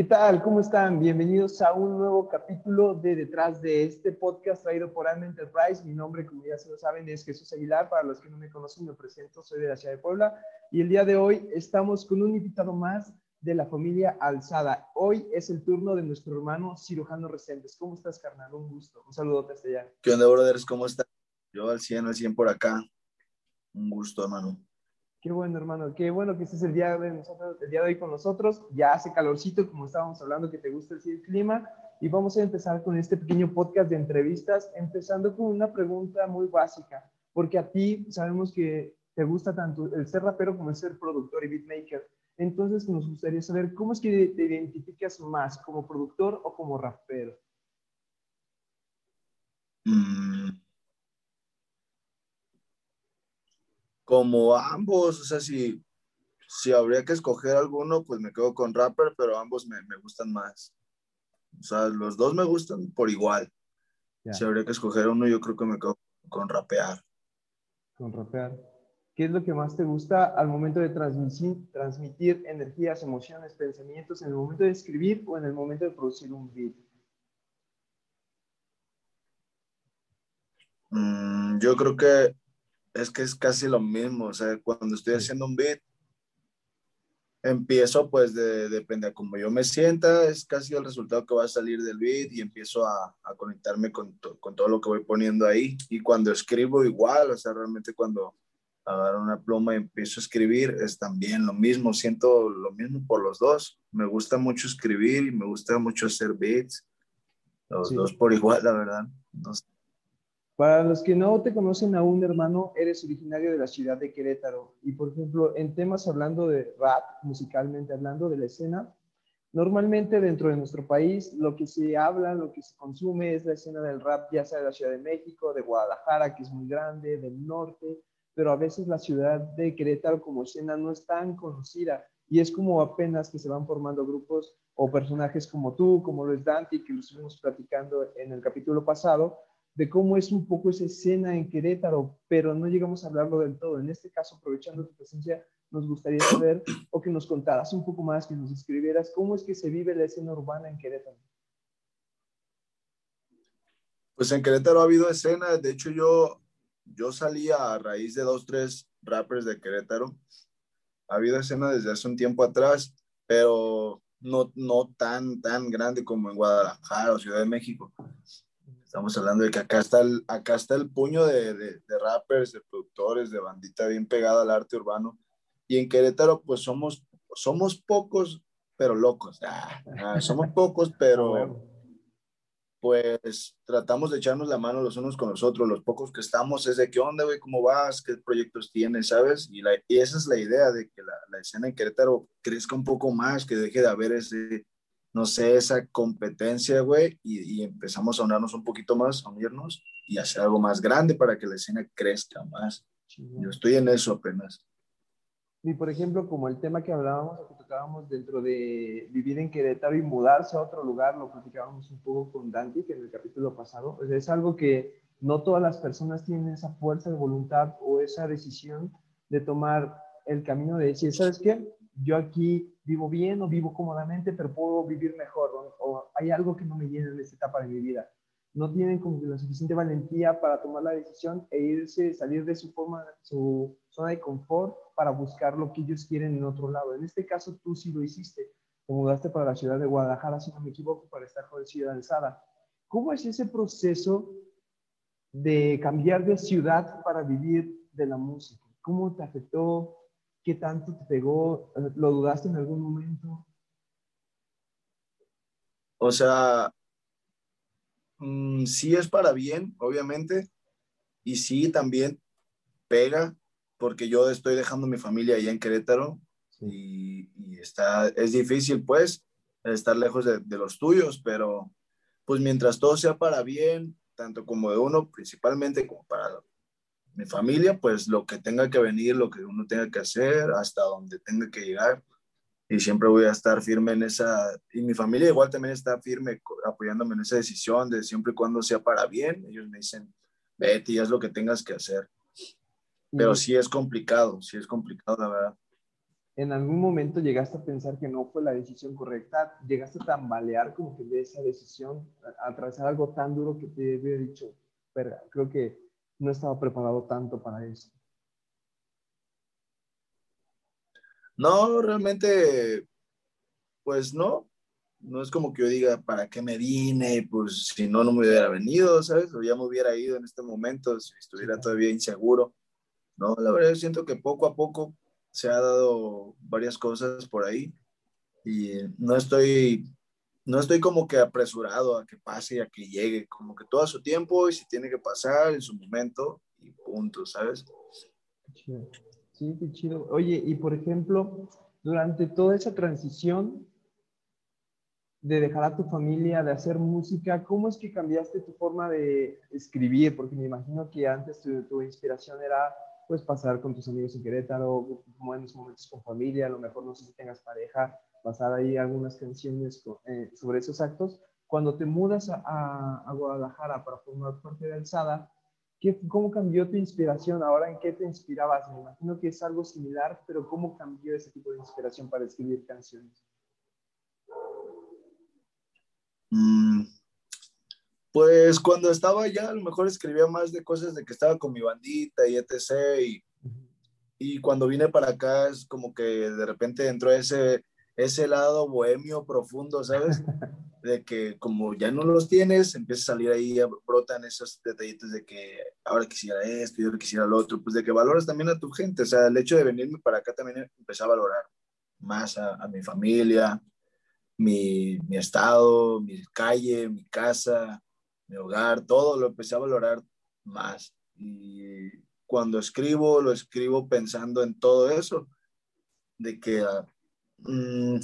¿Qué tal? ¿Cómo están? Bienvenidos a un nuevo capítulo de Detrás de este podcast traído por Alma Enterprise. Mi nombre, como ya se lo saben, es Jesús Aguilar. Para los que no me conocen, me presento, soy de la ciudad de Puebla. Y el día de hoy estamos con un invitado más de la familia Alzada. Hoy es el turno de nuestro hermano cirujano Recentes. ¿Cómo estás, carnal? Un gusto. Un saludo desde allá. ¿Qué onda, brothers? ¿Cómo estás? Yo al 100, al 100 por acá. Un gusto, hermano. Qué bueno, hermano. Qué bueno que estés el día, de nosotros, el día de hoy con nosotros. Ya hace calorcito, como estábamos hablando, que te gusta el clima. Y vamos a empezar con este pequeño podcast de entrevistas, empezando con una pregunta muy básica, porque a ti sabemos que te gusta tanto el ser rapero como el ser productor y beatmaker. Entonces, nos gustaría saber cómo es que te identificas más, como productor o como rapero. Mm. Como ambos, o sea, si, si habría que escoger alguno, pues me quedo con rapper, pero ambos me, me gustan más. O sea, los dos me gustan por igual. Si habría que escoger uno, yo creo que me quedo con rapear. Con rapear. ¿Qué es lo que más te gusta al momento de transmitir, transmitir energías, emociones, pensamientos, en el momento de escribir o en el momento de producir un beat? Mm, yo creo que es que es casi lo mismo. O sea, cuando estoy haciendo un beat, empiezo pues de, depende de cómo yo me sienta, es casi el resultado que va a salir del beat y empiezo a, a conectarme con, con, todo lo que voy poniendo ahí. Y cuando escribo igual, o sea, realmente cuando agarro una pluma y empiezo a escribir, es también lo mismo, siento lo mismo por los dos. Me gusta mucho escribir y me gusta mucho hacer beats, los dos por igual, la verdad. No sé. Para los que no te conocen aún, hermano, eres originario de la ciudad de Querétaro. Y, por ejemplo, en temas hablando de rap, musicalmente hablando de la escena, normalmente dentro de nuestro país lo que se habla, lo que se consume es la escena del rap, ya sea de la Ciudad de México, de Guadalajara, que es muy grande, del norte, pero a veces la ciudad de Querétaro como escena no es tan conocida. Y es como apenas que se van formando grupos o personajes como tú, como Luis Dante, que lo estuvimos platicando en el capítulo pasado, de cómo es un poco esa escena en Querétaro, pero no llegamos a hablarlo del todo. En este caso, aprovechando tu presencia, nos gustaría saber o que nos contaras un poco más, que nos escribieras cómo es que se vive la escena urbana en Querétaro. Pues en Querétaro ha habido escena, de hecho yo, yo salí a raíz de dos, tres rappers de Querétaro. Ha habido escena desde hace un tiempo atrás, pero no, no tan, tan grande como en Guadalajara o Ciudad de México. Estamos hablando de que acá está el, acá está el puño de, de, rappers, de productores, de bandita bien pegada al arte urbano. Y en Querétaro, pues somos, somos pocos, pero locos. Ah, ah, somos pocos, pero pues tratamos de echarnos la mano los unos con los otros. Los pocos que estamos es de qué onda, güey, cómo vas, qué proyectos tienes, ¿sabes? Y, la, y esa es la idea de que la, la escena en Querétaro crezca un poco más, que deje de haber ese no sé, esa competencia, güey, y, empezamos a unirnos un poquito más, a unirnos y hacer algo más grande para que la escena crezca más. Yo estoy en eso apenas. Y por ejemplo, como el tema que hablábamos o que tocábamos dentro de vivir en Querétaro y mudarse a otro lugar, lo platicábamos un poco con Dante, que en el capítulo pasado, pues es algo que no todas las personas tienen esa fuerza de voluntad o esa decisión de tomar el camino de decir, ¿sabes qué? Yo aquí vivo bien o vivo cómodamente, pero puedo vivir mejor, o, hay algo que no me llena en esta etapa de mi vida. No tienen como la suficiente valentía para tomar la decisión e irse, salir de su forma, su zona de confort para buscar lo que ellos quieren en otro lado. En este caso, tú sí lo hiciste. Te mudaste para la ciudad de Guadalajara, si no me equivoco, para estar con Ciudad Alzada. ¿Cómo es ese proceso de cambiar de ciudad para vivir de la música? ¿Cómo te afectó? ¿Qué tanto te pegó? ¿Lo dudaste en algún momento? O sea, mm, sí es para bien, obviamente, y sí también pega, porque yo estoy dejando mi familia allá en Querétaro y, está, es difícil pues estar lejos de, de, los tuyos, pero pues mientras todo sea para bien, tanto como de uno, principalmente como para mi familia, pues lo que tenga que venir, lo que uno tenga que hacer, hasta donde tenga que llegar. Y siempre voy a estar firme en esa, y mi familia igual también está firme apoyándome en esa decisión de siempre y cuando sea para bien. Ellos me dicen, vete y haz lo que tengas que hacer. Pero sí es complicado, sí es complicado, la verdad. ¿En algún momento llegaste a pensar que no fue la decisión correcta? ¿Llegaste a tambalear como que de esa decisión, a atravesar algo tan duro que te hubiera dicho, pero creo que no estaba preparado tanto para eso? No, realmente, pues no. No es como que yo diga, ¿para qué me vine? Pues si no, no me hubiera venido, ¿sabes? O ya me hubiera ido en este momento si estuviera todavía inseguro. No, la verdad, yo siento que poco a poco se ha dado varias cosas por ahí y no estoy, no estoy como que apresurado a que pase y a que llegue, como que todo a su tiempo y si tiene que pasar en su momento y punto, ¿sabes? Sí, qué chido. Oye, y por ejemplo, durante toda esa transición de dejar a tu familia, de hacer música, ¿cómo es que cambiaste tu forma de escribir? Porque me imagino que antes tu, tu inspiración era pues pasar con tus amigos en Querétaro, buenos momentos con familia, a lo mejor no sé si tengas pareja, pasar ahí algunas canciones eh, sobre esos actos. Cuando te mudas a, a, Guadalajara para formar parte de Alzada, ¿qué, ¿cómo cambió tu inspiración? Ahora, ¿en qué te inspirabas? Me imagino que es algo similar, pero ¿cómo cambió ese tipo de inspiración para escribir canciones? Mm, pues cuando estaba allá, a lo mejor escribía más de cosas de que estaba con mi bandita y etc. Y, y cuando vine para acá es como que de repente entró ese, ese lado bohemio profundo, ¿sabes? De que como ya no los tienes, empieza a salir ahí, brotan esos detallitos de que ahora quisiera esto y ahora quisiera lo otro, pues de que valoras también a tu gente. O sea, el hecho de venirme para acá también empecé a valorar más a, a mi familia, mi, mi estado, mi calle, mi casa, mi hogar, todo lo empecé a valorar más. Y cuando escribo, lo escribo pensando en todo eso, de que ah, mm,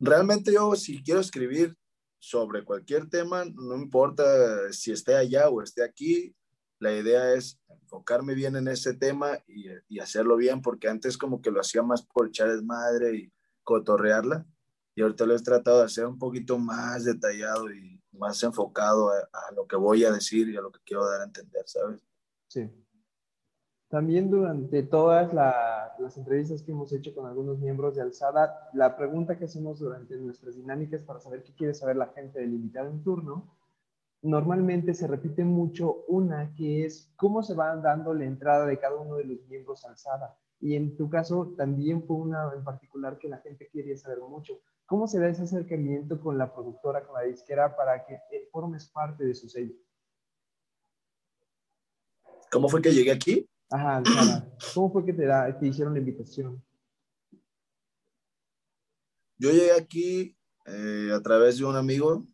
realmente yo si quiero escribir sobre cualquier tema, no importa si esté allá o esté aquí, la idea es enfocarme bien en ese tema y, y hacerlo bien, porque antes como que lo hacía más por echar madre y cotorrearla, y ahorita lo he tratado de hacer un poquito más detallado y más enfocado a, lo que voy a decir y a lo que quiero dar a entender, ¿sabes? Sí. También durante todas las entrevistas que hemos hecho con algunos miembros de Alzada, la pregunta que hacemos durante nuestras dinámicas para saber qué quiere saber la gente del invitado en turno, normalmente se repite mucho una que es cómo se va dando la entrada de cada uno de los miembros Alzada. Y en tu caso también fue una en particular que la gente quería saber mucho. ¿Cómo se da ese acercamiento con la productora, con la disquera, para que eh, formes parte de su sello? ¿Cómo fue que llegué aquí? Ajá, ¿cómo fue que te, hicieron la invitación? Yo llegué aquí eh, a través de un amigo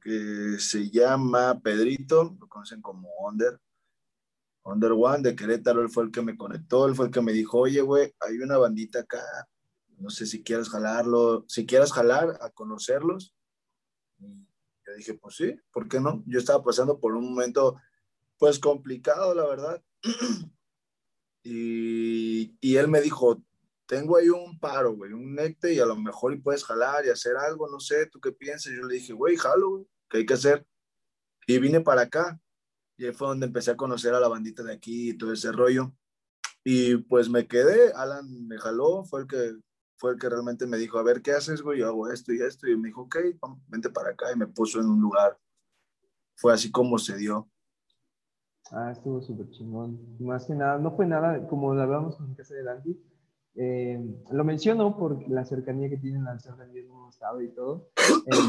que se llama Pedrito, lo conocen como Onder. Under One de Querétaro, él fue el que me conectó, él fue el que me dijo, oye, güey, hay una bandita acá no sé si quieres jalarlo, si quieres jalar a conocerlos. Y yo dije, pues sí, ¿por qué no? Yo estaba pasando por un momento, pues complicado, la verdad. y, y él me dijo, tengo ahí un paro, güey, un necte y a lo mejor y puedes jalar y hacer algo, no sé, ¿tú qué piensas? Yo le dije, güey, jalo, güey, ¿qué hay que hacer? Y vine para acá. Y ahí fue donde empecé a conocer a la bandita de aquí y todo ese rollo. Y pues me quedé, Alan me jaló, fue el que fue el que realmente me dijo, a ver, ¿qué haces, güey? Yo hago esto y esto. Y me dijo, ok, vente para acá. Y me puso en un lugar. Fue así como se dio. Ah, estuvo súper chingón. Más que nada, no fue nada, como lo hablábamos con casa de Dante, eh, lo menciono por la cercanía que tienen al ser del mismo estado y todo,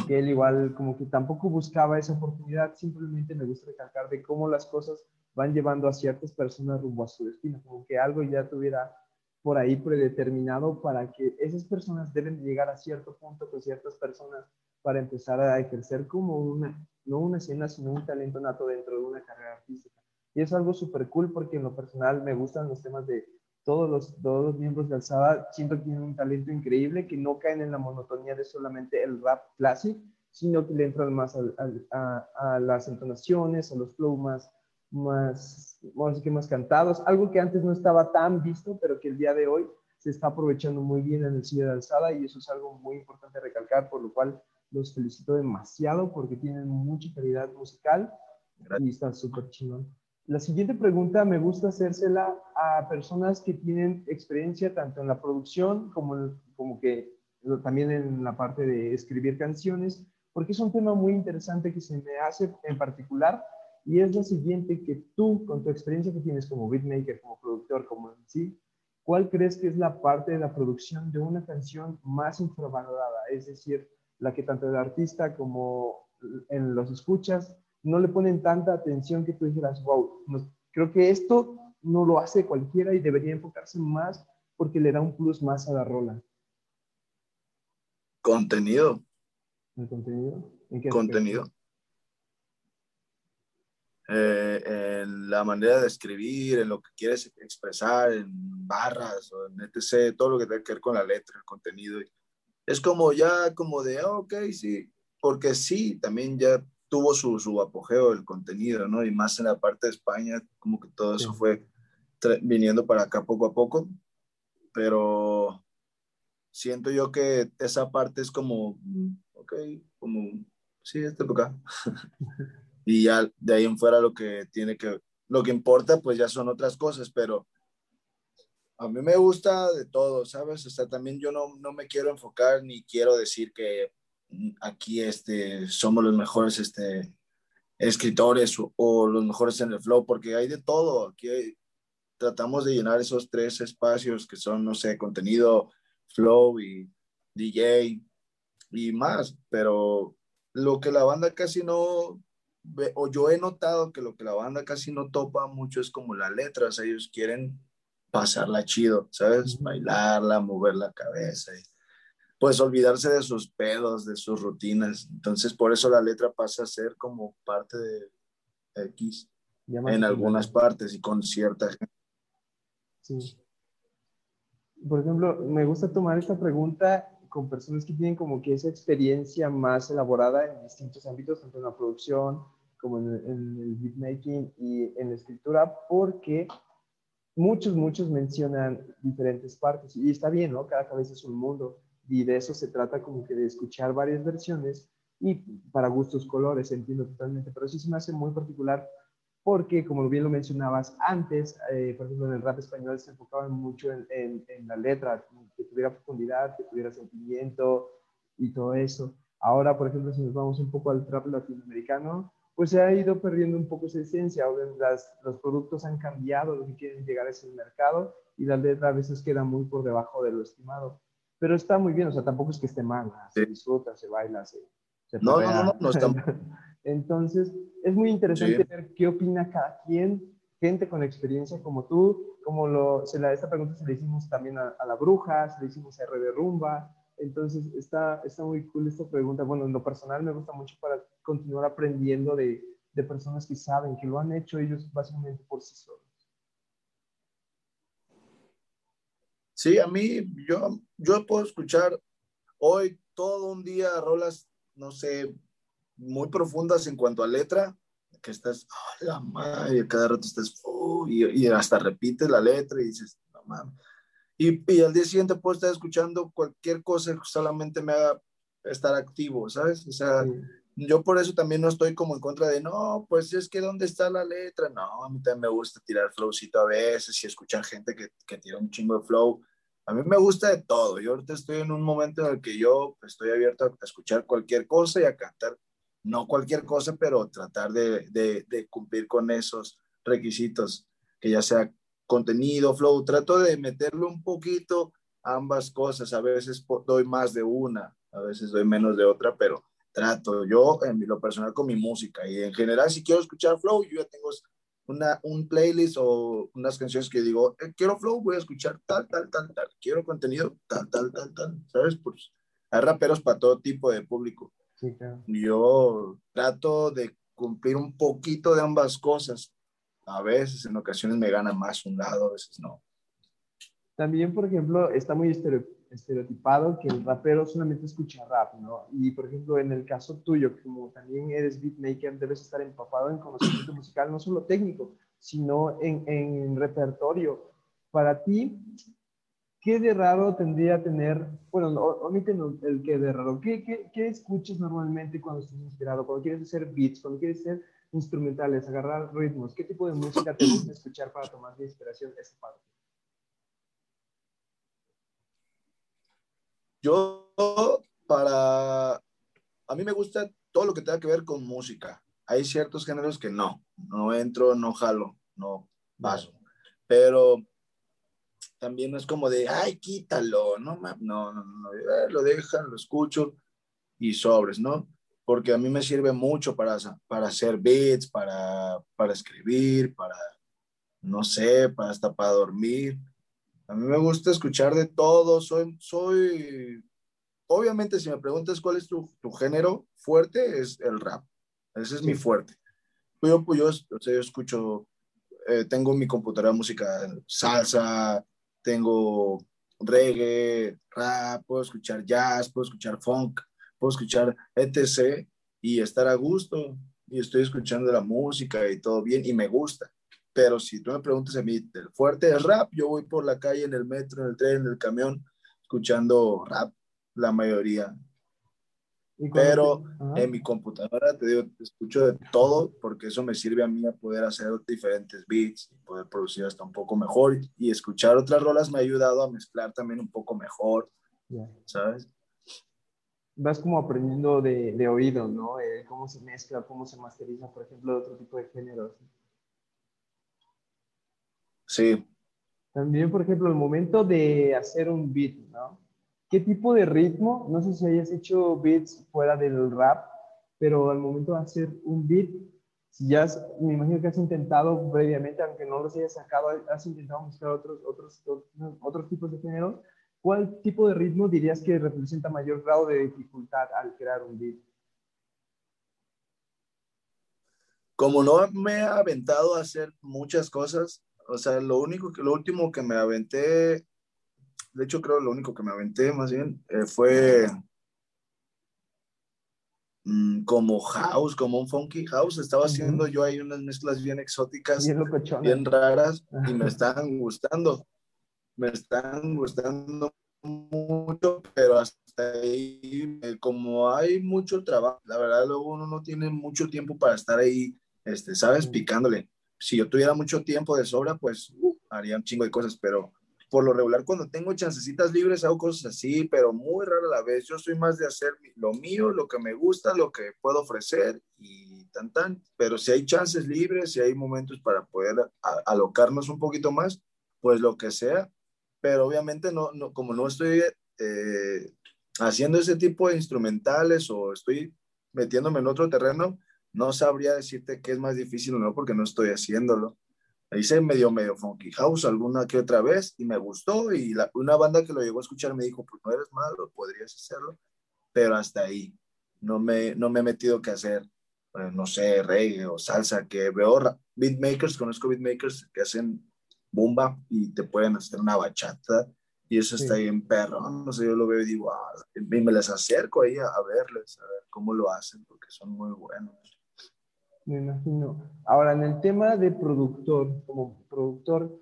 que él igual como que tampoco buscaba esa oportunidad, simplemente me gusta recalcar de cómo las cosas van llevando a ciertas personas rumbo a su destino, como que algo ya tuviera por ahí predeterminado para que esas personas deben llegar a cierto punto con ciertas personas para empezar a ejercer como una, no una escena, sino un talento nato dentro de una carrera artística. Y es algo súper cool porque en lo personal me gustan los temas de todos los, todos los miembros de Alzada. Siento que tienen un talento increíble, que no caen en la monotonía de solamente el rap clásico, sino que le entran más a, las entonaciones, a los flow más, más, que más cantados, algo que antes no estaba tan visto, pero que el día de hoy se está aprovechando muy bien en el cine de alzada y eso es algo muy importante recalcar, por lo cual los felicito demasiado porque tienen mucha calidad musical y están súper chingón. La siguiente pregunta me gusta hacérsela a personas que tienen experiencia tanto en la producción como, como que también en la parte de escribir canciones, porque es un tema muy interesante que se me hace en particular y es lo siguiente, que tú con tu experiencia que tienes como beatmaker, como productor, como en sí, ¿cuál crees que es la parte de la producción de una canción más infravalorada? Es decir, la que tanto el artista como en los escuchas no le ponen tanta atención que tú dijeras, wow, creo que esto no lo hace cualquiera y debería enfocarse más porque le da un plus más a la rola. Contenido. ¿El contenido? ¿En qué contenido. Eh, en la manera de escribir, en lo que quieres expresar, en barras o en etc., todo lo que tiene que ver con la letra, el contenido. Es como ya, como de, ah, ok, sí, porque sí, también ya tuvo su, su apogeo el contenido, ¿no? Y más en la parte de España, como que todo eso fue viniendo para acá poco a poco, pero siento yo que esa parte es como, mm, ok, como, sí, este por acá. y ya de ahí en fuera lo que tiene que, lo que importa, pues ya son otras cosas, pero a mí me gusta de todo, ¿sabes? O sea, también yo no, no me quiero enfocar ni quiero decir que aquí este, somos los mejores este, escritores o, los mejores en el flow, porque hay de todo. Aquí tratamos de llenar esos tres espacios que son, no sé, contenido, flow y DJ y más, pero lo que la banda casi no, o yo he notado que lo que la banda casi no topa mucho es como las letras, ellos quieren pasarla chido, ¿sabes? Bailarla, mover la cabeza. Y, pues olvidarse de sus pedos, de sus rutinas. Entonces, por eso la letra pasa a ser como parte de X en algunas partes y con cierta gente. Sí. Por ejemplo, me gusta tomar esta pregunta con personas que tienen como que esa experiencia más elaborada en distintos ámbitos, tanto en la producción como en el, en el beatmaking y en la escritura, porque muchos, muchos mencionan diferentes partes y está bien, ¿no? Cada cabeza es un mundo y de eso se trata como que de escuchar varias versiones y para gustos colores, entiendo totalmente, pero sí se me hace muy particular porque, como bien lo mencionabas antes, eh, por ejemplo, en el rap español se enfocaban mucho en, en, la letra, que tuviera profundidad, que tuviera sentimiento y todo eso. Ahora, por ejemplo, si nos vamos un poco al trap latinoamericano, pues se ha ido perdiendo un poco esa esencia. Las, los productos han cambiado, lo que quieren llegar es el mercado y la letra a veces queda muy por debajo de lo estimado pero está muy bien, o sea, tampoco es que esté mal, se disfruta, se baila, se... no, no, no, no, está Entonces, es muy interesante ver qué opina cada quien, gente con experiencia como tú, como lo, se la, esta pregunta se le hicimos también a, la bruja, se le hicimos a R de Rumba, entonces está, está muy cool esta pregunta. Bueno, en lo personal me gusta mucho para continuar aprendiendo de, de personas que saben, que lo han hecho ellos básicamente por sí solos. Sí, a mí, yo, yo puedo escuchar hoy todo un día rolas, no sé, muy profundas en cuanto a letra, que estás, oh, la madre, cada rato estás, y, hasta repites la letra y dices, no mames. Y, y, al día siguiente puedo estar escuchando cualquier cosa que solamente me haga estar activo, ¿sabes? O sea, yo por eso también no estoy como en contra de, no, pues es que ¿dónde está la letra? No, a mí también me gusta tirar flowcito a veces y escuchar gente que, que tira un chingo de flow a mí me gusta de todo. Yo ahorita estoy en un momento en el que yo estoy abierto a escuchar cualquier cosa y a cantar, no cualquier cosa, pero tratar de, de, cumplir con esos requisitos, que ya sea contenido, flow. Trato de meterle un poquito ambas cosas. A veces doy más de una, a veces doy menos de otra, pero trato yo en lo personal con mi música y en general si quiero escuchar flow, yo ya tengo una, un playlist o unas canciones que digo, eh, quiero flow, voy a escuchar tal, tal, tal, tal, quiero contenido, tal, tal, tal, tal, ¿sabes? Pues hay raperos para todo tipo de público. Sí, claro. Yo trato de cumplir un poquito de ambas cosas. A veces, en ocasiones me gana más un lado, a veces no. También, por ejemplo, está muy estereotipado que el rapero solamente escucha rap, ¿no? Y, por ejemplo, en el caso tuyo, como también eres beatmaker, debes estar empapado en conocimiento musical, no solo técnico, sino en, en repertorio. Para ti, ¿qué de raro tendría tener, bueno, omiten el que de raro, ¿qué, qué, qué escuchas normalmente cuando estás inspirado, cuando quieres hacer beats, cuando quieres hacer instrumentales, agarrar ritmos? ¿Qué tipo de música te gusta escuchar para tomar de inspiración esa parte? Yo, para, a mí me gusta todo lo que tenga que ver con música. Hay ciertos géneros que no, no entro, no jalo, no paso. Pero también no es como de, ay, quítalo, no, no, no, no, eh, lo dejan, lo escucho y sobres, ¿no? Porque a mí me sirve mucho para, para hacer beats, para, para escribir, para, no sé, para hasta para dormir. A mí me gusta escuchar de todo, soy, soy, obviamente si me preguntas cuál es tu, tu género fuerte, es el rap, ese es mi fuerte. Yo, pues yo, yo escucho, eh, tengo mi computadora música salsa, tengo reggae, rap, puedo escuchar jazz, puedo escuchar funk, puedo escuchar etc. y estar a gusto y estoy escuchando la música y todo bien y me gusta. Pero si tú me preguntas a mí, el fuerte es rap, yo voy por la calle, en el metro, en el tren, en el camión, escuchando rap, la mayoría. Pero en mi computadora, te digo, escucho de todo porque eso me sirve a mí a poder hacer diferentes beats y poder producir hasta un poco mejor. Y escuchar otras rolas me ha ayudado a mezclar también un poco mejor, ¿sabes? Vas como aprendiendo de, de oído, ¿no? Eh, cómo se mezcla, cómo se masteriza, por ejemplo, de otro tipo de géneros. Sí. También, por ejemplo, el momento de hacer un beat, ¿no? ¿Qué tipo de ritmo? No sé si hayas hecho beats fuera del rap, pero al momento de hacer un beat, si ya me imagino que has intentado previamente, aunque no los hayas sacado, has intentado buscar otros, otros, otros, tipos de géneros. ¿Cuál tipo de ritmo dirías que representa mayor grado de dificultad al crear un beat? Como no me he aventado a hacer muchas cosas, o sea, lo único que, lo último que me aventé de hecho creo lo único que me aventé más bien eh, fue mm, como house, como un funky house. Estaba haciendo yo ahí unas mezclas bien exóticas, bien, raras y me están gustando. Me están gustando mucho, pero hasta ahí, eh, como hay mucho trabajo, la verdad luego uno no tiene mucho tiempo para estar ahí, este, ¿sabes? Picándole. Si yo tuviera mucho tiempo de sobra, pues uh, haría un chingo de cosas, pero por lo regular cuando tengo chancecitas libres hago cosas así, pero muy rara la vez. Yo soy más de hacer lo mío, lo que me gusta, lo que puedo ofrecer y tan tan. Pero si hay chances libres, si hay momentos para poder alocarnos un poquito más, pues lo que sea. Pero obviamente no, no como no estoy eh, haciendo ese tipo de instrumentales o estoy metiéndome en otro terreno, no sabría decirte qué es más difícil o no porque no estoy haciéndolo hice medio, medio funky house alguna que otra vez y me gustó y la, una banda que lo llegó a escuchar me dijo, pues no eres malo, podrías hacerlo, pero hasta ahí. No me, no me he metido que hacer, eh, no sé, reggae o salsa, que veo beatmakers, conozco beatmakers que hacen bomba y te pueden hacer una bachata y eso está ahí en perro. No sé, yo lo veo y digo, ah, y me les acerco ahí a, a verles, a ver cómo lo hacen, porque son muy buenos. Me imagino. Ahora, en el tema de productor, como productor,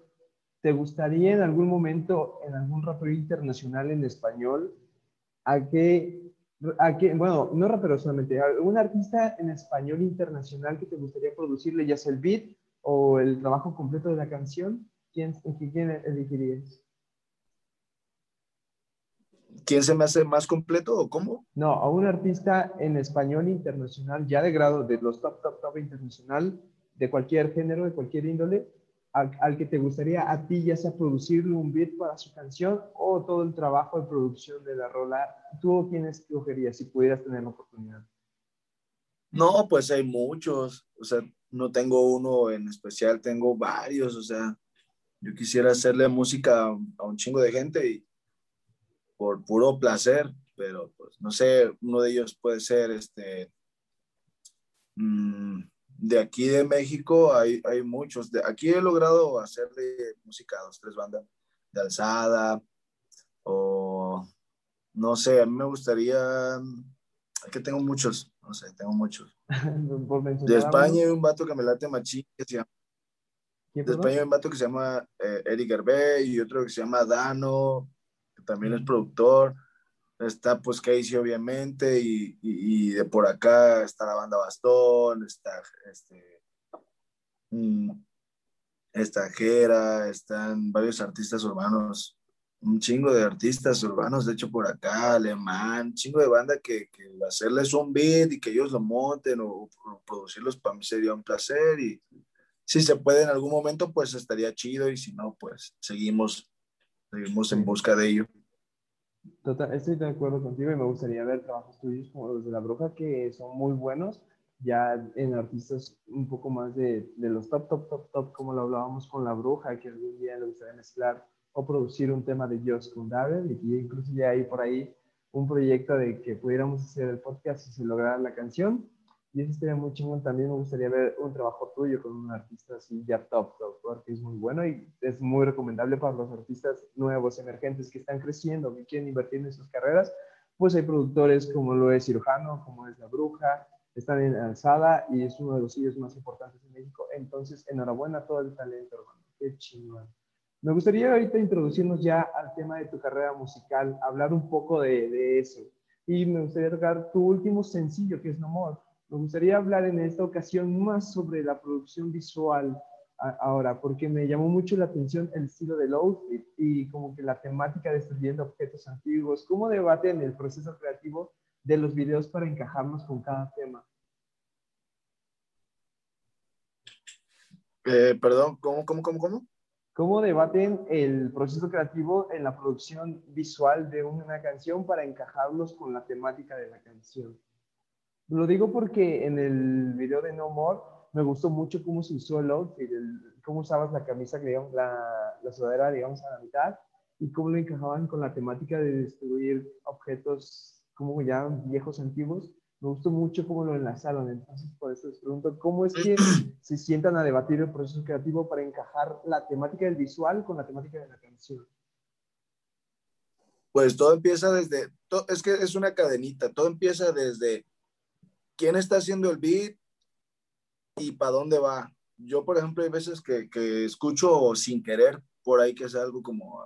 ¿te gustaría en algún momento, en algún rapero internacional en español, a qué, a qué bueno, no rapero solamente, algún artista en español internacional que te gustaría producirle, ya sea el beat o el trabajo completo de la canción? ¿Quién, quién elegirías? ¿Quién se me hace más completo o cómo? No, a un artista en español internacional, ya de grado de los top, top, top internacional, de cualquier género, de cualquier índole, al, que te gustaría a ti ya sea producirle un beat para su canción o todo el trabajo de producción de la rola, ¿tú quién escogerías si pudieras tener la oportunidad? No, pues hay muchos, o sea, no tengo uno en especial, tengo varios, o sea, yo quisiera hacerle música a un chingo de gente y por puro placer, pero pues no sé, uno de ellos puede ser este, mm, de aquí de México hay, hay muchos, de, aquí he logrado hacerle música a dos, tres bandas, de alzada, o no sé, a mí me gustaría, que tengo muchos, no sé, tengo muchos. de España hay un vato que me late machín que se llama de España hay un vato que se llama eh, Eric Hervé y otro que se llama Dano, que también es productor. Está pues Casey obviamente y, y, de por acá está la banda Bastón, está este, mm, esta Jera, están varios artistas urbanos, un chingo de artistas urbanos, de hecho por acá, alemán, chingo de banda que, que hacerles un beat y que ellos lo monten o, o producirlos para mí sería un placer y si se puede en algún momento, pues estaría chido y si no, pues seguimos, seguimos en busca de ello. Total, estoy de acuerdo contigo y me gustaría ver trabajos tuyos como los de La Bruja que son muy buenos, ya en artistas un poco más de, de los top, top, top, top, como lo hablábamos con La Bruja, que algún día le gustaría mezclar o producir un tema de Josh con David y que incluso ya hay por ahí un proyecto de que pudiéramos hacer el podcast si se lograra la canción y eso sería muy chingón. También me gustaría ver un trabajo tuyo con un artista así ya top, top, porque es muy bueno y es muy recomendable para los artistas nuevos, emergentes que están creciendo, que quieren invertir en sus carreras. Pues hay productores como lo es Cirujano, como es La Bruja, están en Alzada y es uno de los sellos más importantes en México. Entonces, enhorabuena a todo el talento, hermano. Qué chingón. Me gustaría ahorita introducirnos ya al tema de tu carrera musical, hablar un poco de, de eso. Y me gustaría tocar tu último sencillo, que es No More. Me gustaría hablar en esta ocasión más sobre la producción visual ahora, porque me llamó mucho la atención el estilo del outfit y como que la temática de destruyendo objetos antiguos. ¿Cómo debaten el proceso creativo de los videos para encajarnos con cada tema? Eh, perdón, ¿cómo, cómo, cómo, cómo? ¿Cómo debaten el proceso creativo en la producción visual de una canción para encajarlos con la temática de la canción? Lo digo porque en el video de No More me gustó mucho cómo se usó el outfit, cómo usabas la camisa, digamos, la, la sudadera, digamos, a la mitad y cómo lo encajaban con la temática de destruir objetos como ya viejos, antiguos. Me gustó mucho cómo lo enlazaron. Entonces, por eso les pregunto, ¿cómo es que se sientan a debatir el proceso creativo para encajar la temática del visual con la temática de la canción? Pues todo empieza desde, es que es una cadenita, todo empieza desde quién está haciendo el beat y para dónde va. Yo, por ejemplo, hay veces que, que escucho sin querer por ahí que es algo como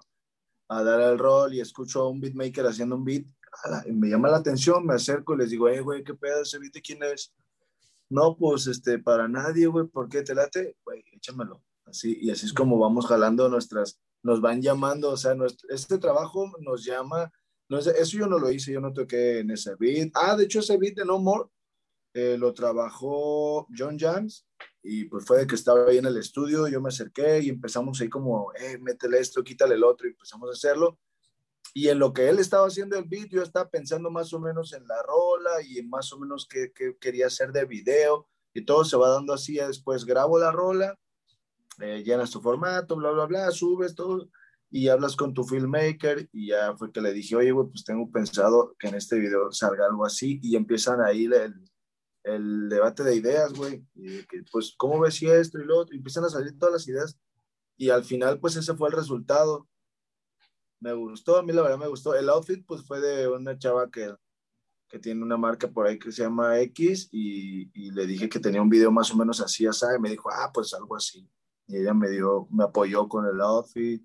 a, dar el rol y escucho a un beatmaker haciendo un beat, y me llama la atención, me acerco y les digo, hey, güey, ¿qué pedo ese beat quién es? No, pues, este, para nadie, güey, ¿por qué te late? Güey, échamelo. Así, y así es como vamos jalando nuestras, nos van llamando, o sea, nuestro, este trabajo nos llama, no es, eso yo no lo hice, yo no toqué en ese beat. Ah, de hecho, ese beat de No More eh, lo trabajó John James y pues fue de que estaba ahí en el estudio, yo me acerqué y empezamos ahí como, eh, métele esto, quítale el otro y empezamos a hacerlo. Y en lo que él estaba haciendo el beat, estaba pensando más o menos en la rola y más o menos qué, quería hacer de video y todo se va dando así. Después grabo la rola, eh, llenas tu formato, bla, bla, bla, subes todo y hablas con tu filmmaker y ya fue que le dije, oye, pues tengo pensado que en este video salga algo así y empiezan ahí el, el debate de ideas, güey, y que, pues, ¿cómo ves si esto y lo otro? Y empiezan a salir todas las ideas y al final, pues, ese fue el resultado. Me gustó, a mí la verdad me gustó. El outfit, pues, fue de una chava que, que tiene una marca por ahí que se llama X y, y le dije que tenía un video más o menos así, así, y me dijo, ah, pues algo así. Y ella me dio, me apoyó con el outfit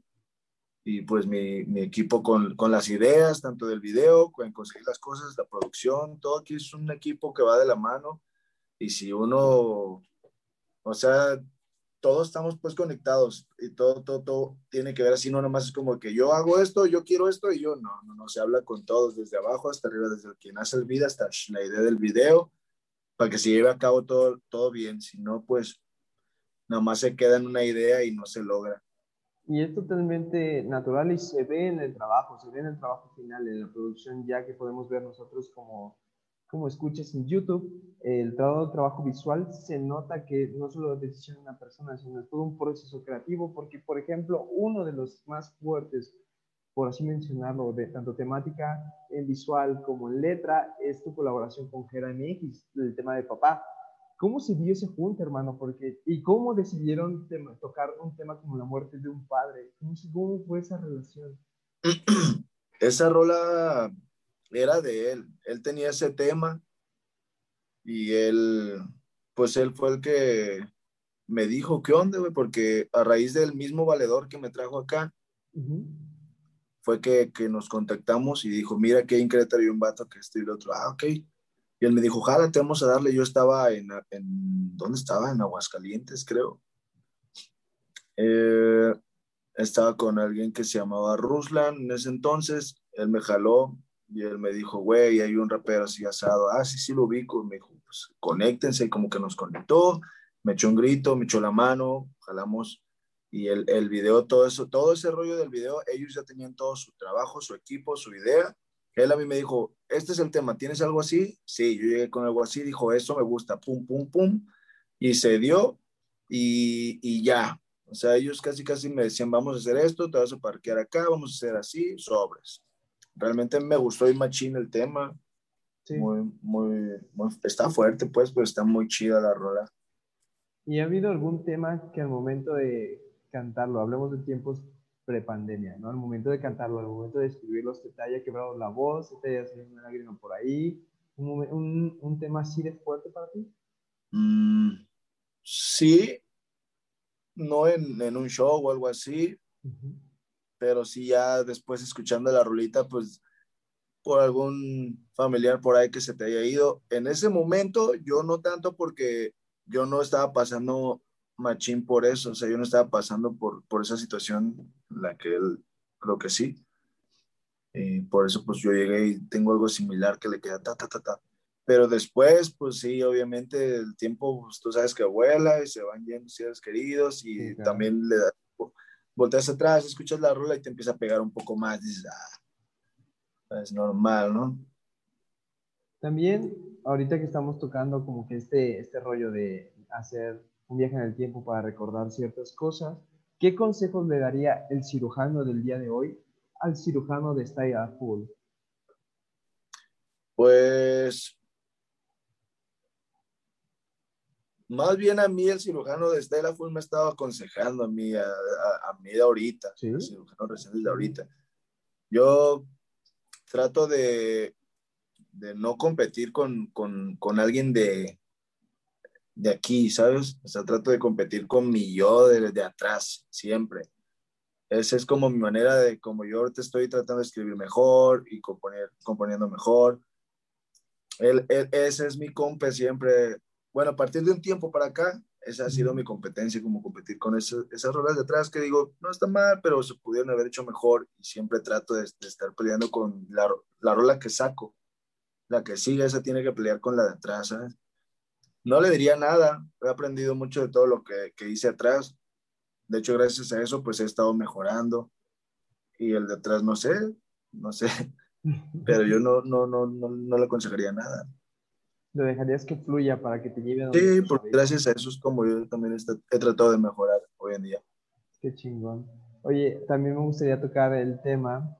y pues mi, mi equipo con, con, las ideas, tanto del video, con conseguir las cosas, la producción, todo aquí es un equipo que va de la mano y si uno, o sea, todos estamos pues conectados y todo, todo, todo tiene que ver así, no nomás es como que yo hago esto, yo quiero esto y yo no, no, no, se habla con todos, desde abajo hasta arriba, desde quien hace el video hasta la idea del video, para que se lleve a cabo todo, todo bien, si no, pues nomás se queda en una idea y no se logra. Y es totalmente natural y se ve en el trabajo, se ve en el trabajo final, en la producción, ya que podemos ver nosotros como, como escuchas en YouTube, el trabajo, visual se nota que no solo es decisión de una persona, sino es todo un proceso creativo, porque, por ejemplo, uno de los más fuertes, por así mencionarlo, de tanto temática en visual como en letra, es tu colaboración con Jera MX, el tema de papá ¿Cómo se dio ese junte, hermano? Porque, ¿Y cómo decidieron tocar un tema como la muerte de un padre? ¿Cómo, fue esa relación? Esa rola era de él. Él tenía ese tema y él, pues él fue el que me dijo, ¿qué onda, güey? Porque a raíz del mismo valedor que me trajo acá, fue que, que, nos contactamos y dijo, mira que Querétaro hay un vato que estoy el otro, ah, ok. Y él me dijo, te vamos a darle. Yo estaba en, en ¿dónde estaba? En Aguascalientes, creo. Eh, estaba con alguien que se llamaba Ruslan en ese entonces. Él me jaló y él me dijo, güey, hay un rapero así asado. Ah, sí, sí lo ubico. Me dijo, pues conéctense. Y como que nos conectó me echó un grito, me echó la mano, jalamos y el, el video, todo eso, todo ese rollo del video, ellos ya tenían todo su trabajo, su equipo, su idea. Él a mí me dijo, este es el tema, ¿tienes algo así? Sí, yo llegué con algo así, dijo, eso me gusta, pum, pum, pum, y se dio y, y ya. O sea, ellos casi, casi me decían, vamos a hacer esto, te vas a parquear acá, vamos a hacer así, sobres. Realmente me gustó y machín el tema. Muy, muy, muy, está fuerte, pues, pero está muy chida la rola. ¿Y ha habido algún tema que al momento de cantarlo, hablemos de tiempos prepandemia, ¿no? Al momento de cantarlo, al momento de escribirlo, se te haya quebrado la voz, se te haya salido una lágrima por ahí, un, un, tema así de fuerte para ti? Mm, sí, no en, en, un show o algo así, pero sí ya después escuchando la rolita, pues por algún familiar por ahí que se te haya ido. En ese momento yo no tanto porque yo no estaba pasando machín por eso, o sea, yo no estaba pasando por, por esa situación, la que él creo que sí. Y por eso pues yo llegué y tengo algo similar que le queda ta, ta, ta, ta. Pero después, pues sí, obviamente el tiempo, pues, tú sabes que vuela y se van yendo seres queridos y también le das, volteas atrás, escuchas la rola y te empieza a pegar un poco más, dices, ah, es normal, ¿no? También ahorita que estamos tocando como que este, este rollo de hacer un viaje en el tiempo para recordar ciertas cosas, ¿qué consejos le daría el cirujano del día de hoy al cirujano de Style Full? Pues más bien a mí el cirujano de Stella Full me estaba aconsejando a mí, a, mí de ahorita, el cirujano recién de ahorita. Yo trato de, de no competir con, con, con alguien de, de aquí, ¿sabes? O sea, trato de competir con mi yo desde atrás, siempre. Esa es como mi manera de, como yo ahorita estoy tratando de escribir mejor y componer, componiendo mejor. Él, ese es mi compe siempre. Bueno, a partir de un tiempo para acá, esa ha sido mi competencia, como competir con esas, esas rolas de atrás que digo, no está mal, pero se pudieron haber hecho mejor y siempre trato de, de estar peleando con la, la rola que saco la que sigue, esa tiene que pelear con la de atrás, ¿sabes? No le diría nada, he aprendido mucho de todo lo que, que hice atrás. De hecho, gracias a eso, pues he estado mejorando. Y el de atrás, no sé, no sé. Pero yo no, no, no, no, no le aconsejaría nada. Lo dejarías que fluya para que te lleve a Sí, porque gracias a eso es como yo también he tratado de mejorar hoy en día. Qué chingón. Oye, también me gustaría tocar el tema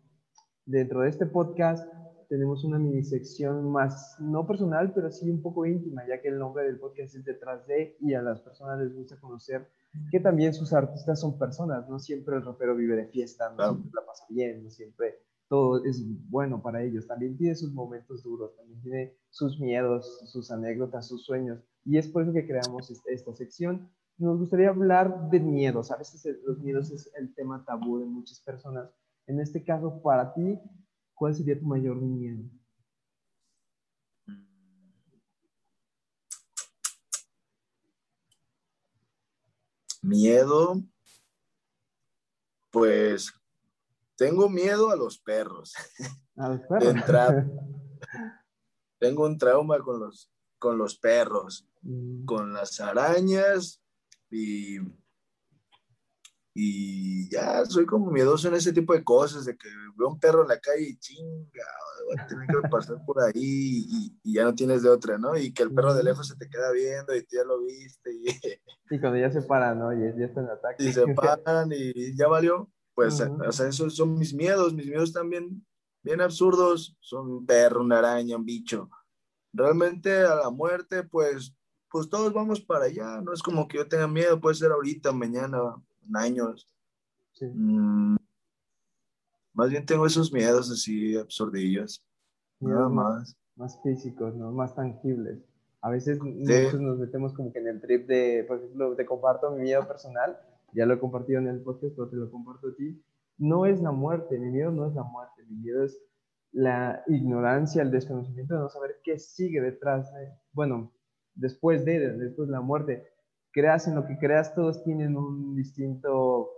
dentro de este podcast tenemos una mini sección más, no personal, pero sí un poco íntima, ya que el nombre del podcast es Detrás de y a las personas les gusta conocer que también sus artistas son personas, no siempre el rapero vive de fiesta, no siempre la pasa bien, no siempre todo es bueno para ellos, también tiene sus momentos duros, también tiene sus miedos, sus anécdotas, sus sueños, y es por eso que creamos esta, esta sección. Nos gustaría hablar de miedos, a veces los miedos es el tema tabú de muchas personas. En este caso, para ti, ¿cuál sería tu mayor miedo? Miedo, pues tengo miedo a los perros. A los perros. tengo un trauma con los, con los perros, mm. con las arañas y y ya soy como miedoso en ese tipo de cosas, de que veo un perro en la calle y chinga, voy a tener que pasar por ahí y, y, ya no tienes de otra, ¿no? Y que el perro de lejos se te queda viendo y tú ya lo viste. Y, y cuando ya se paran, ¿no? Y ya está en ataque. Y se paran y ya valió. Pues, o sea, esos son mis miedos, mis miedos también bien absurdos, son un perro, una araña, un bicho. Realmente a la muerte, pues pues todos vamos para allá, no es como que yo tenga miedo, puede ser ahorita, mañana, años. Mm, más bien tengo esos miedos así absurdillos, nada más. Más físicos, ¿no? Más tangibles. A veces nos metemos como que en el trip de, por ejemplo, te comparto mi miedo personal, ya lo he compartido en el podcast, pero te lo comparto a ti. No es la muerte, mi miedo no es la muerte, mi miedo es la ignorancia, el desconocimiento de no saber qué sigue detrás de, bueno, después de, después de la muerte. Creas en lo que creas, todos tienen un distinto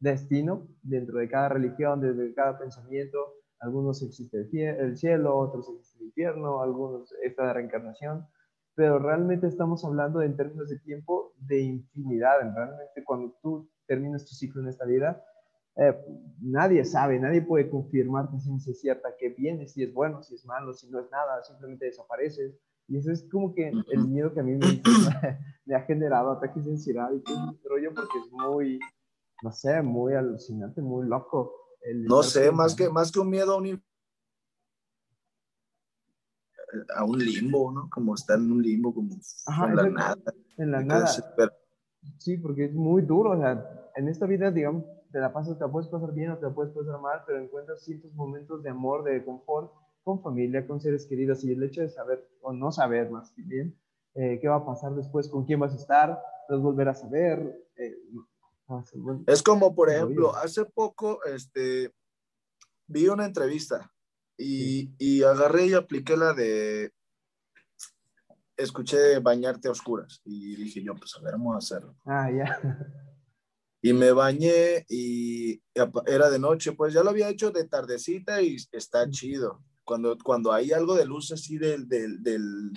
destino dentro de cada religión, desde cada pensamiento. Algunos existe el cielo, otros existe el infierno, algunos esta reencarnación pero realmente estamos hablando en términos de tiempo de infinidad. Realmente cuando tú terminas tu ciclo en esta vida, eh, nadie sabe, nadie puede confirmarte si es cierta que viene, si es bueno, si es malo, si no es nada, simplemente desapareces. Y eso es como que el miedo que a mí me, me ha generado ataques de ansiedad y todo ese rollo porque es muy, no sé, muy alucinante, muy loco. no sé, más que, más que un miedo a un a un limbo, ¿no? Como estar en un limbo, como en la nada. En la nada. Sí, porque es muy duro, o sea, en esta vida, digamos, te la pasas, te la puedes pasar bien o te la puedes pasar mal, pero encuentras ciertos momentos de amor, de confort, con familia, con seres queridos, y el hecho de saber, o no saber más bien, eh, qué va a pasar después, con quién vas a estar, vas a volver a saber. Eh, es como, por ejemplo, hace poco, este, vi una entrevista y, y, agarré y apliqué la de, escuché bañarte a oscuras y dije yo, pues a ver, vamos a hacerlo. Ah, ya. Y me bañé y era de noche, pues ya lo había hecho de tardecita y está chido. Cuando, cuando hay algo de luz así del, del, del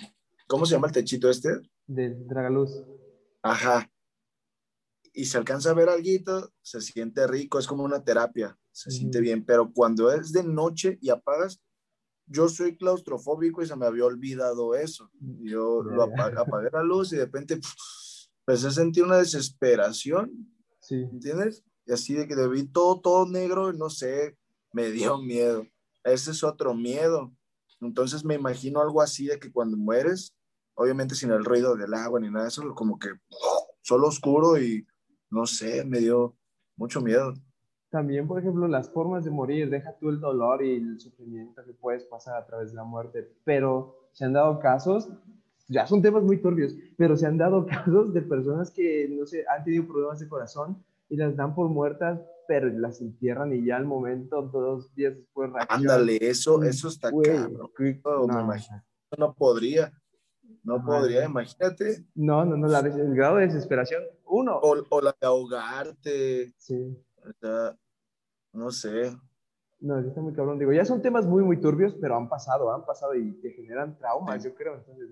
¿cómo se llama el techito este? Del dragaluz. Ajá. Y se alcanza a ver algo, se siente rico, es como una terapia se siente bien, pero cuando es de noche y apagas, yo soy claustrofóbico y se me había olvidado eso. Yo lo apagué, la luz y de repente empecé a sentir una desesperación, sí. ¿entiendes? Y así de que vi todo, todo negro y no sé, me dio miedo. Ese es otro miedo. Entonces me imagino algo así de que cuando mueres, obviamente sin el ruido del agua ni nada de eso, como que solo oscuro y no sé, me dio mucho miedo también, por ejemplo, las formas de morir, deja tú el dolor y el sufrimiento que puedes pasar a través de la muerte, pero se han dado casos, ya son temas muy turbios, pero se han dado casos de personas que, no sé, han tenido problemas de corazón y las dan por muertas, pero las entierran y ya al momento, dos días después, Ándale, eso, eso está claro. No, no podría. No podría, imagínate. No, no, no, la, el grado de desesperación, uno. O, o la de ahogarte. Sí no sé. No, está muy cabrón. Digo, ya son temas muy, muy turbios, pero han pasado, han pasado y te generan traumas, yo creo. Entonces,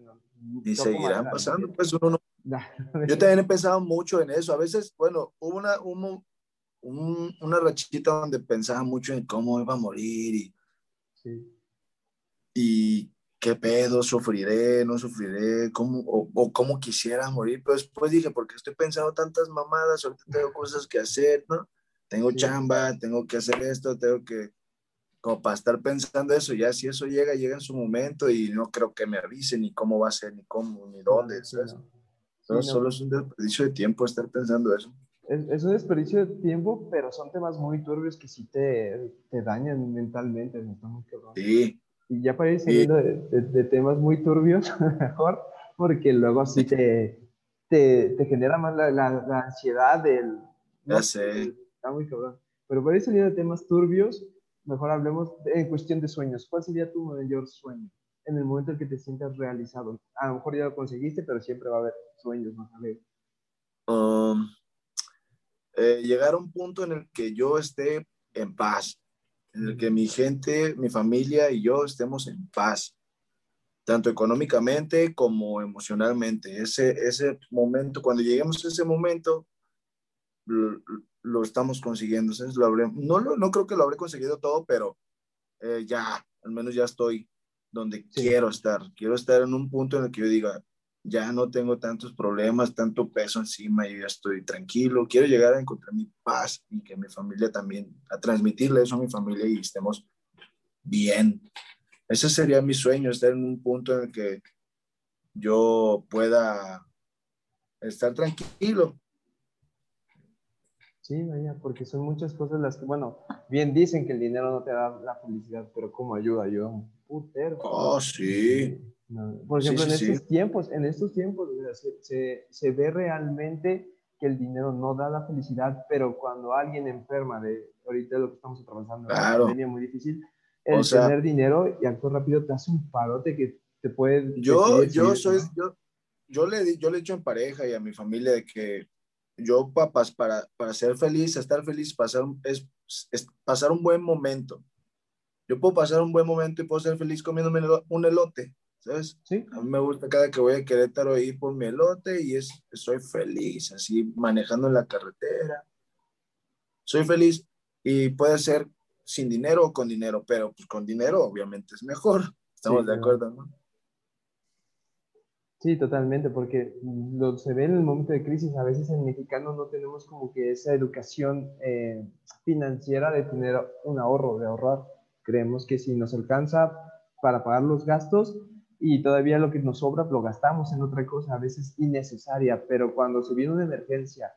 y seguirán pasando. Pues uno Yo también he pensado mucho en eso. A veces, bueno, hubo una, un, una rachita donde pensaba mucho en cómo iba a morir y, sí. y qué pedo, sufriré, no sufriré, cómo, o, o, cómo quisiera morir. Pero después dije, porque estoy pensando tantas mamadas, ahorita tengo cosas que hacer, ¿no? tengo chamba, tengo que hacer esto, tengo que, como para estar pensando eso, ya si eso llega, llega en su momento y no creo que me avise ni cómo va a ser, ni cómo, ni dónde, ¿sabes? Solo es un desperdicio de tiempo estar pensando eso. Es, un desperdicio de tiempo, pero son temas muy turbios que sí te, te dañan mentalmente, Sí. Y ya para ir saliendo de, temas muy turbios, mejor, porque luego sí te, te, te genera más la, la, ansiedad del... Ya sé está muy cabrón. Pero para ir saliendo de temas turbios, mejor hablemos en cuestión de sueños. ¿Cuál sería tu mayor sueño en el momento en que te sientas realizado? A lo mejor ya lo conseguiste, pero siempre va a haber sueños más a ver. Um, eh, llegar a un punto en el que yo esté en paz, en el que mi gente, mi familia y yo estemos en paz, tanto económicamente como emocionalmente. Ese, ese momento, cuando lleguemos a ese momento, lo estamos consiguiendo. Lo habré, no, no creo que lo habré conseguido todo, pero eh, ya, al menos ya estoy donde quiero estar. Quiero estar en un punto en el que yo diga, ya no tengo tantos problemas, tanto peso encima, y ya estoy tranquilo. Quiero llegar a encontrar mi paz y que mi familia también, a transmitirle eso a mi familia y estemos bien. Ese sería mi sueño, estar en un punto en el que yo pueda estar tranquilo. Sí, vaya, porque son muchas cosas las que, bueno, bien dicen que el dinero no te da la felicidad, pero ¿cómo ayuda? Ayuda un putero. Oh, sí. Por ejemplo, en estos tiempos, en estos tiempos se, se, ve realmente que el dinero no da la felicidad, pero cuando alguien enferma de ahorita lo que estamos atravesando, claro. es muy difícil, el tener dinero y actuar rápido te hace un parote que te puede... Yo, yo soy, yo, yo le, yo le he dicho en pareja y a mi familia de que yo, papás, para, para ser feliz, estar feliz, pasar, es, es, pasar un buen momento. Yo puedo pasar un buen momento y puedo ser feliz comiéndome un elote, ¿sabes? Sí. A mí me gusta cada que voy a Querétaro ir por mi elote y es, soy feliz, así manejando en la carretera. Soy feliz y puede ser sin dinero o con dinero, pero pues con dinero obviamente es mejor. Estamos de acuerdo, ¿no? Sí, totalmente, porque lo se ve en el momento de crisis, a veces en mexicano no tenemos como que esa educación eh, financiera de tener un ahorro, de ahorrar. Creemos que si nos alcanza para pagar los gastos y todavía lo que nos sobra lo gastamos en otra cosa, a veces innecesaria, pero cuando se viene una emergencia,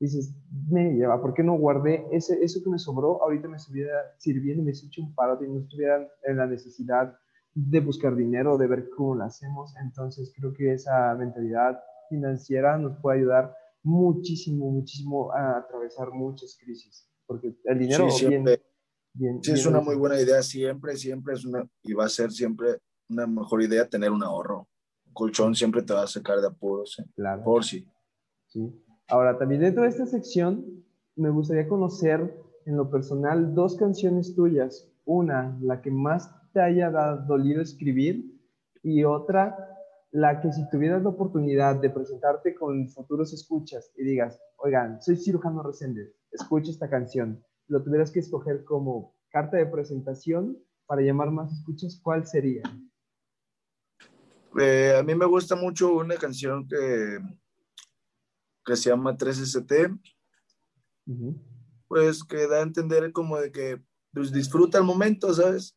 dices, me lleva, ¿por qué no guardé ese, eso que me sobró? Ahorita me estuviera sirviendo y me he hecho un paro y no estuviera en la necesidad de buscar dinero, de ver cómo lo hacemos. Entonces creo que esa mentalidad financiera nos puede ayudar muchísimo, muchísimo a atravesar muchas crisis, porque el dinero sí, siempre, sí, es una muy buena idea, siempre, siempre es una, y va a ser siempre una mejor idea tener un ahorro. Colchón siempre te va a sacar de apuros, ¿eh? claro. por sí. Sí. Ahora, también dentro de esta sección, me gustaría conocer en lo personal dos canciones tuyas. Una, la que más te haya dolido escribir y otra, la que si tuvieras la oportunidad de presentarte con futuros escuchas y digas, oigan, soy cirujano Resende, escucha esta canción, lo tuvieras que escoger como carta de presentación para llamar más escuchas, ¿cuál sería? Eh, a mí me gusta mucho una canción que, que se llama 3ST, pues que da a entender como de que pues, disfruta el momento, ¿sabes?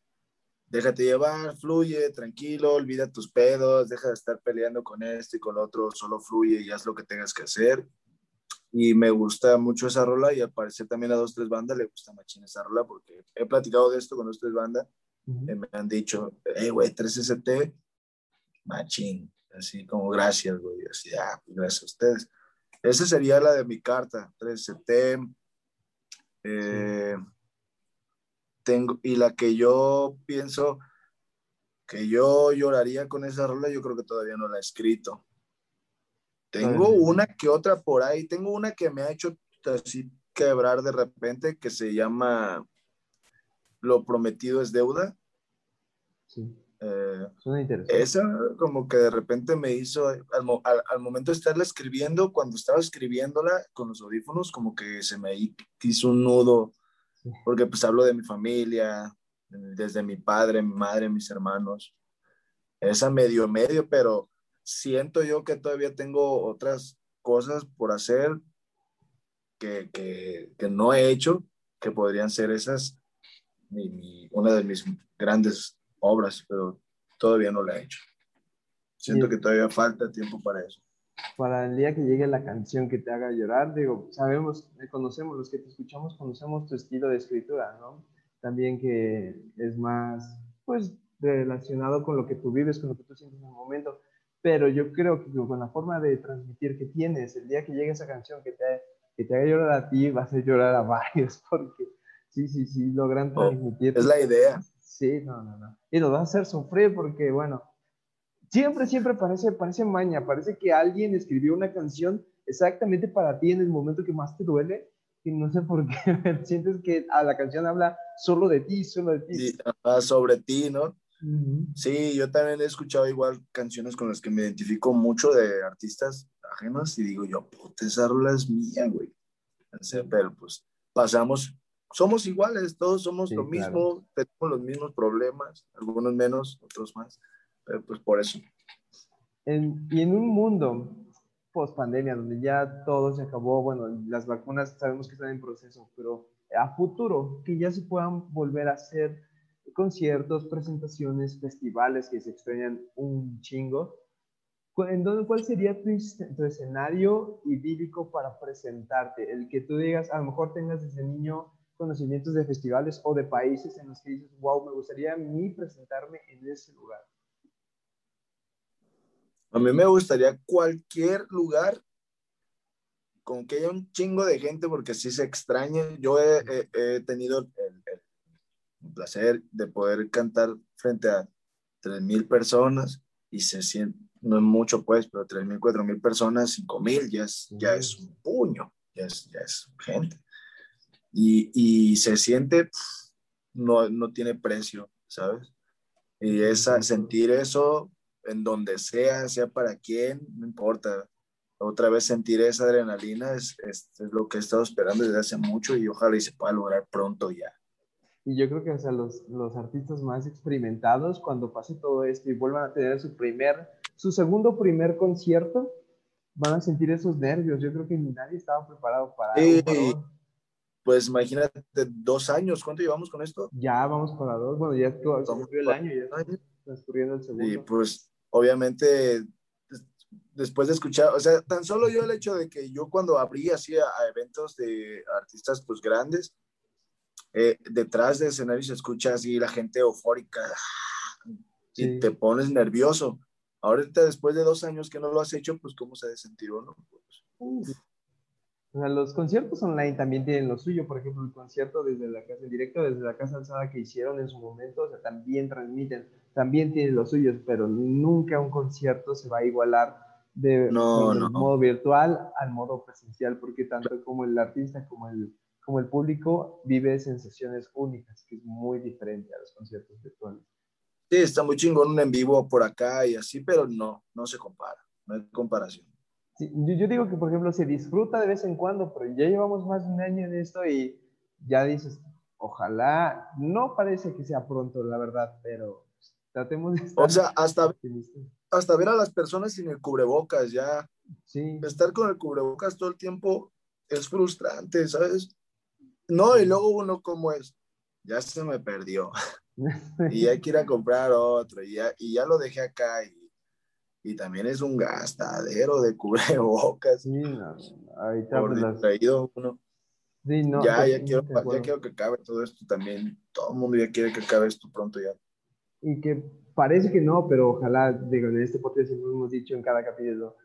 déjate llevar, fluye, tranquilo, olvida tus pedos, deja de estar peleando con este y con otro, solo fluye y haz lo que tengas que hacer. Y me gusta mucho esa rola y al parecer también a dos, tres bandas le gusta machín esa rola porque he platicado de esto con dos, tres bandas. y me han dicho, hey, güey, 3ST, machín. Así como gracias, güey. Así, ah, pues gracias a ustedes. Esa sería la de mi carta, 3ST. Eh, tengo, y la que yo pienso que yo lloraría con esa rola, yo creo que todavía no la he escrito. Tengo una que otra por ahí, tengo una que me ha hecho así quebrar de repente, que se llama Lo prometido es deuda. Sí. Eh. Esa como que de repente me hizo, al, al, momento de estarla escribiendo, cuando estaba escribiéndola con los audífonos, como que se me hizo un nudo porque pues hablo de mi familia, desde mi padre, mi madre, mis hermanos. Esa medio medio, pero siento yo que todavía tengo otras cosas por hacer que, que, que no he hecho, que podrían ser esas, mi, una de mis grandes obras, pero todavía no la he hecho. Siento que todavía falta tiempo para eso para el día que llegue la canción que te haga llorar, digo, sabemos, conocemos, los que te escuchamos, conocemos tu estilo de escritura, ¿no? También que es más, pues, relacionado con lo que tú vives, con lo que tú sientes en el momento, pero yo creo que con la forma de transmitir que tienes, el día que llegue esa canción que te, que te haga llorar a ti, vas a llorar a varios, porque sí, sí, sí, logran oh, transmitir. es la idea. Sí, no, no, no. Y lo vas a hacer sufrir porque, bueno, Siempre, siempre parece, parece maña, parece que alguien escribió una canción exactamente para ti en el momento que más te duele y no sé por qué sientes que a la canción habla solo de ti, solo de ti. sobre ti, ¿no? Sí, yo también he escuchado igual canciones con las que me identifico mucho de artistas ajenos y digo yo, puta, esa rola es mía, güey. pero pues pasamos, somos iguales, todos somos lo mismo, tenemos los mismos problemas, algunos menos, otros más pues por eso. y en un mundo post pandemia, donde ya todo se acabó, bueno, las vacunas sabemos que están en proceso, pero a futuro, que ya se puedan volver a hacer conciertos, presentaciones, festivales que se extrañan un chingo, ¿En dónde, ¿Cuál sería tu, tu, escenario idílico para presentarte? El que tú digas, a lo mejor tengas desde niño conocimientos de festivales o de países en los que dices, wow, me gustaría a mí presentarme en ese lugar. A mí me gustaría cualquier lugar con que haya un chingo de gente porque si se extraña. Yo he, tenido el, placer de poder cantar frente a 3.000 personas y se siente, no es mucho pues, pero 3.000, 4.000 personas, 5.000 ya es, ya es un puño, ya es, ya es gente. Y, y se siente, no, no tiene precio, ¿sabes? Y esa, sentir eso en donde sea, sea para quién, no importa. Otra vez sentir esa adrenalina es, es, lo que he estado esperando desde hace mucho y ojalá y se pueda lograr pronto ya. Y yo creo que o sea, los, los artistas más experimentados, cuando pase todo esto y vuelvan a tener su primer, su segundo primer concierto, van a sentir esos nervios. Yo creo que nadie estaba preparado para sí, Pues imagínate, dos años, ¿cuánto llevamos con esto? Ya vamos para dos, bueno, ya cumplió el año, ya transcurriendo el segundo. Y pues obviamente después de escuchar, o sea, tan solo yo el hecho de que yo cuando abrí así a, eventos de artistas pues grandes, eh, detrás de escenarios se escucha así la gente eufórica y te pones nervioso. Ahorita después de dos años que no lo has hecho, pues cómo se ha sentido, ¿no? Pues, o sea, los conciertos online también tienen lo suyo, por ejemplo, el concierto desde la casa en directo, desde la casa alzada que hicieron en su momento, o sea, también transmiten, también tienen los suyos, pero nunca un concierto se va a igualar de modo virtual al modo presencial, porque tanto como el artista como el, como el público vive sensaciones únicas, que es muy diferente a los conciertos virtuales. Sí, está muy chingón un en vivo por acá y así, pero no, no se compara, no hay comparación yo, digo que, por ejemplo, se disfruta de vez en cuando, pero ya llevamos más de un año en esto y ya dices, ojalá, no parece que sea pronto, la verdad, pero tratemos de estar... O sea, hasta, hasta ver a las personas sin el cubrebocas, ya. Sí. Estar con el cubrebocas todo el tiempo es frustrante, ¿sabes? No, y luego uno como es, ya se me perdió. y hay que ir a comprar otro, y ya, y ya lo dejé acá, y y también es un gastadero de cubrebocas. Sí, no, ahorita por distraído uno. Sí, no, ya, pues ya, quiero, ya quiero que acabe todo esto también. Todo el mundo ya quiere que acabe esto pronto ya. Y que parece que no, pero ojalá, digo, en este podcast siempre hemos dicho en cada capítulo,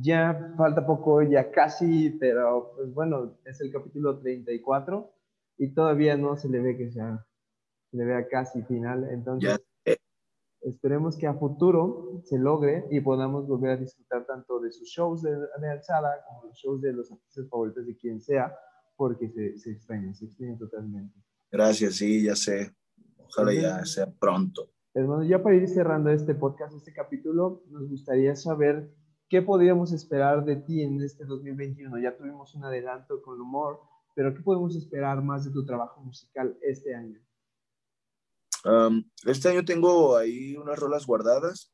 ya falta poco, ya casi, pero pues bueno, es el capítulo 34 y todavía no se le ve que sea, se le vea casi final. Entonces, Esperemos que a futuro se logre y podamos volver a disfrutar tanto de sus shows de, alzada como los shows de los artistas favoritos de quien sea, porque se, se extraña, se extraña totalmente. Gracias, sí, ya sé. Ojalá ya sea pronto. Hermano, ya para ir cerrando este podcast, este capítulo, nos gustaría saber qué podríamos esperar de ti en este 2021. Ya tuvimos un adelanto con el humor, pero ¿qué podemos esperar más de tu trabajo musical este año? Este año tengo ahí unas rolas guardadas.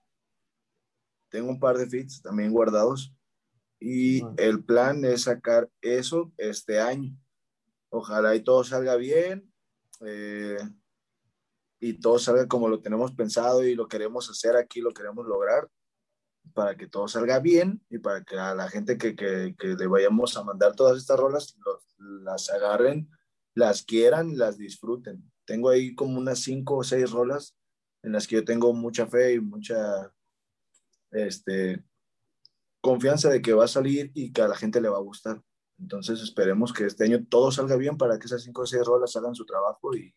Tengo un par de fits también guardados. Y el plan es sacar eso este año. Ojalá y todo salga bien. Eh, y todo salga como lo tenemos pensado y lo queremos hacer aquí, lo queremos lograr para que todo salga bien y para que a la gente que, que, que le vayamos a mandar todas estas rolas las agarren, las quieran, las disfruten tengo ahí como unas cinco o seis rolas en las que yo tengo mucha fe y mucha este, confianza de que va a salir y que a la gente le va a gustar. Entonces esperemos que este año todo salga bien para que esas cinco o seis rolas hagan su trabajo y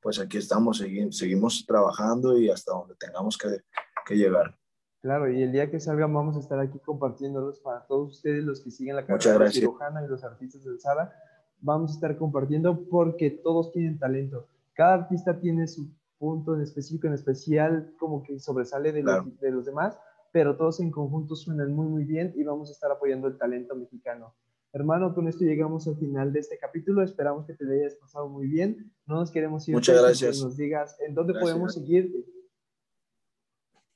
pues aquí estamos, seguimos, trabajando y hasta donde tengamos que, que, llegar. Claro, y el día que salgan vamos a estar aquí compartiéndolos para todos ustedes, los que siguen la carrera cirujana y los artistas del SADA, vamos a estar compartiendo porque todos tienen talento cada artista tiene su punto en específico, en especial, como que sobresale de, los, de los demás, pero todos en conjunto suenan muy, muy bien y vamos a estar apoyando el talento mexicano. Hermano, con esto llegamos al final de este capítulo. Esperamos que te lo hayas pasado muy bien. No nos queremos ir. Muchas gracias. Que nos digas en dónde podemos seguirte.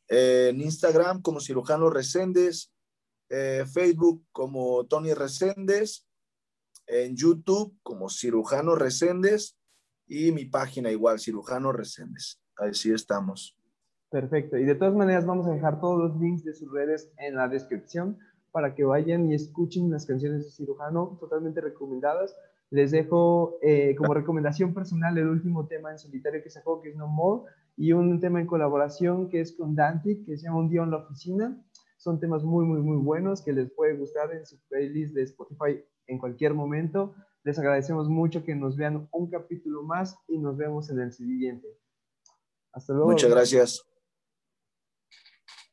Eh, en Instagram como Cirujano Reséndez, eh, Facebook como Tony Reséndez, en YouTube como Cirujano Reséndez y mi página igual, Cirujano Reséndez. Así estamos. Perfecto. Y de todas maneras vamos a dejar todos los links de sus redes en la descripción para que vayan y escuchen las canciones de Cirujano, totalmente recomendadas. Les dejo eh, como recomendación personal el último tema en solitario que sacó, que es No More, y un tema en colaboración que es con Dante, que se llama Un día en la oficina. Son temas muy, muy, muy buenos que les puede gustar en su playlist de Spotify en cualquier momento. Les agradecemos mucho que nos vean un capítulo más y nos vemos en el siguiente. Hasta luego. Muchas gracias.